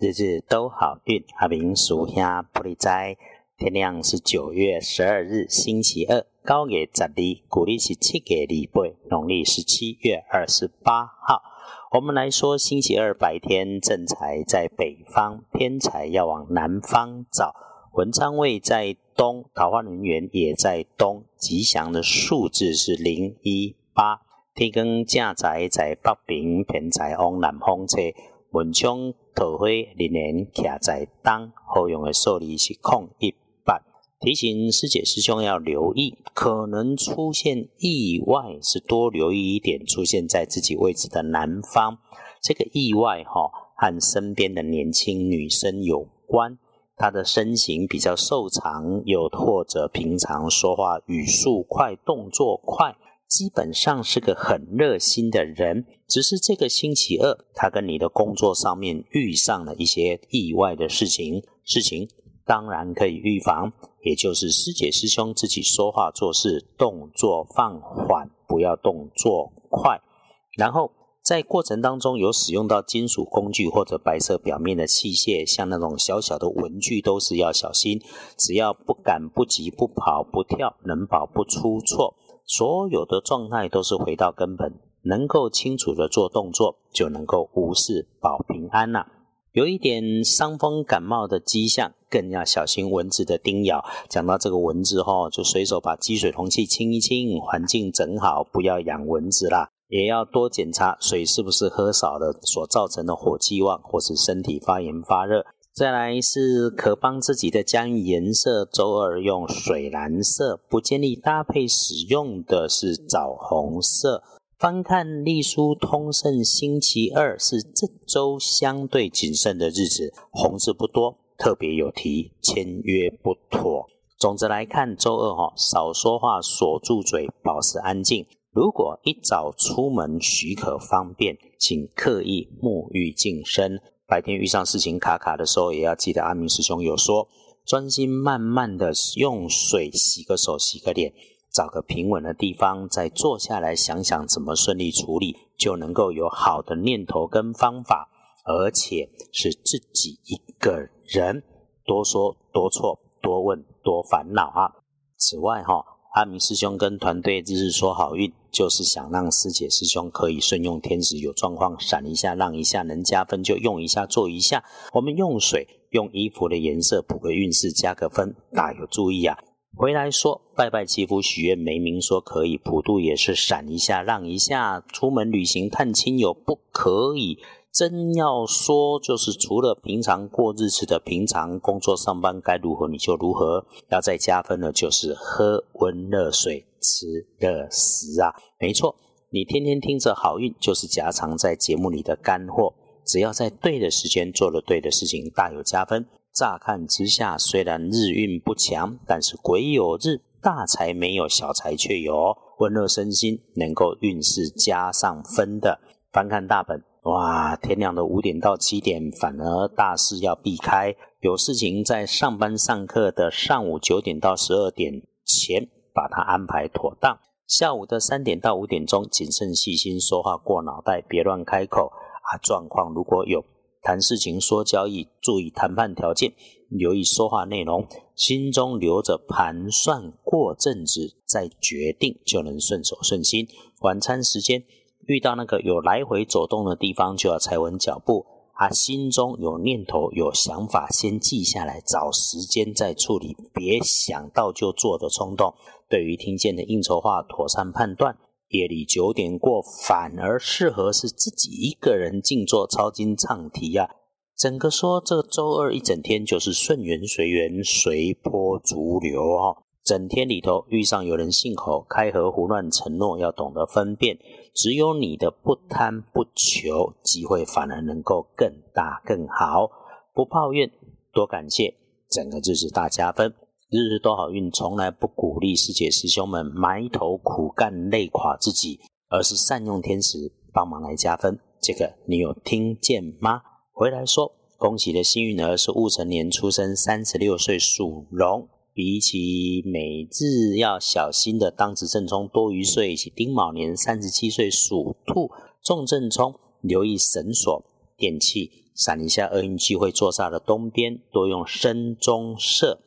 日日都好运，阿明属下不离斋。天亮是九月十二日，星期二，高月十二，古历是七月礼拜，农历是七月二十八号。我们来说，星期二白天正财在北方，偏财要往南方找。文昌位在东，桃花人员也在东，吉祥的数字是零一八。天光正财在北边，偏财往南方车。文昌桃花仍然徛在当，好用的数字是空一八。提醒师姐师兄要留意，可能出现意外，是多留意一点，出现在自己位置的南方。这个意外哈，和身边的年轻女生有关。她的身形比较瘦长，又或者平常说话语速快，动作快。基本上是个很热心的人，只是这个星期二，他跟你的工作上面遇上了一些意外的事情。事情当然可以预防，也就是师姐师兄自己说话做事动作放缓，不要动作快。然后在过程当中有使用到金属工具或者白色表面的器械，像那种小小的文具，都是要小心。只要不赶不急不跑不跳，能保不出错。所有的状态都是回到根本，能够清楚的做动作，就能够无事保平安呐。有一点伤风感冒的迹象，更要小心蚊子的叮咬。讲到这个蚊子哈，就随手把积水容器清一清，环境整好，不要养蚊子啦。也要多检查水是不是喝少了所造成的火气旺，或是身体发炎发热。再来是可帮自己的将颜色，周二用水蓝色，不建议搭配使用的是枣红色。翻看隶书通胜，星期二是这周相对谨慎的日子，红字不多，特别有提签约不妥。总之来看，周二哈少说话，锁住嘴，保持安静。如果一早出门许可方便，请刻意沐浴净身。白天遇上事情卡卡的时候，也要记得阿明师兄有说，专心慢慢的用水洗个手、洗个脸，找个平稳的地方，再坐下来想想怎么顺利处理，就能够有好的念头跟方法，而且是自己一个人，多说多错，多问多烦恼啊。此外哈，阿明师兄跟团队日日说好运。就是想让师姐师兄可以顺用天时，有状况闪一下让一下，能加分就用一下做一下。我们用水用衣服的颜色补个运势加个分，大有注意啊！回来说拜拜祈福许愿没明说可以，普渡也是闪一下让一下。出门旅行探亲友不可以。真要说，就是除了平常过日子的平常工作上班该如何你就如何。要再加分的，就是喝温热水。吃热食啊，没错，你天天听着好运，就是夹藏在节目里的干货。只要在对的时间做了对的事情，大有加分。乍看之下，虽然日运不强，但是鬼有日，大财没有，小财却有。温热身心，能够运势加上分的。翻看大本，哇，天亮的五点到七点，反而大事要避开。有事情在上班上课的上午九点到十二点前。把它安排妥当。下午的三点到五点钟，谨慎细心，说话过脑袋，别乱开口啊。状况如果有谈事情、说交易，注意谈判条件，留意说话内容，心中留着盘算，过阵子再决定，就能顺手顺心。晚餐时间遇到那个有来回走动的地方，就要踩稳脚步。他心中有念头、有想法，先记下来，找时间再处理，别想到就做的冲动。对于听见的应酬话，妥善判断。夜里九点过，反而适合是自己一个人静坐抄经唱题呀。整个说，这周二一整天就是顺缘随缘，随波逐流哦。整天里头遇上有人信口开河胡乱承诺，要懂得分辨。只有你的不贪不求，机会反而能够更大更好。不抱怨，多感谢，整个日子大加分。日日都好运，从来不鼓励师姐师兄们埋头苦干累垮自己，而是善用天时帮忙来加分。这个你有听见吗？回来说，恭喜的幸运儿是戊辰年出生，三十六岁属龙。比起每日要小心的当值正冲多余岁，以及丁卯年三十七岁属兔重正冲，留意绳索、电器、闪一下厄运机会坐煞的东边，多用深棕色。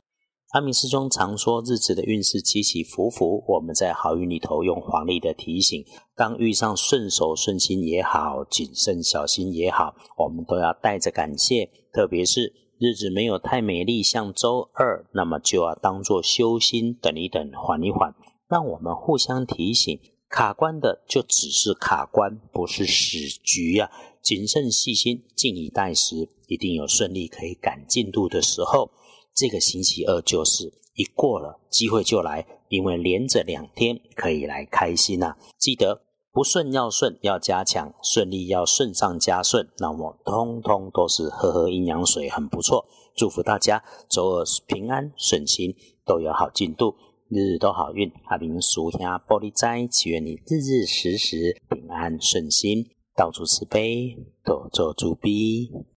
阿明师兄常说，日子的运势起起伏伏，我们在好运里头用黄历的提醒，当遇上顺手顺心也好，谨慎小心也好，我们都要带着感谢。特别是日子没有太美丽，像周二，那么就要当做修心，等一等，缓一缓，让我们互相提醒。卡关的就只是卡关，不是死局呀。谨慎细心，静以待时，一定有顺利可以赶进度的时候。这个星期二就是一过了，机会就来，因为连着两天可以来开心呐。记得不顺要顺，要加强；顺利要顺上加顺。那么通通都是喝喝阴阳水，很不错。祝福大家周二平安顺心，都有好进度，日日都好运。阿明叔兄玻璃斋，祈愿你日日时时平安顺心，到处慈悲，多做主逼。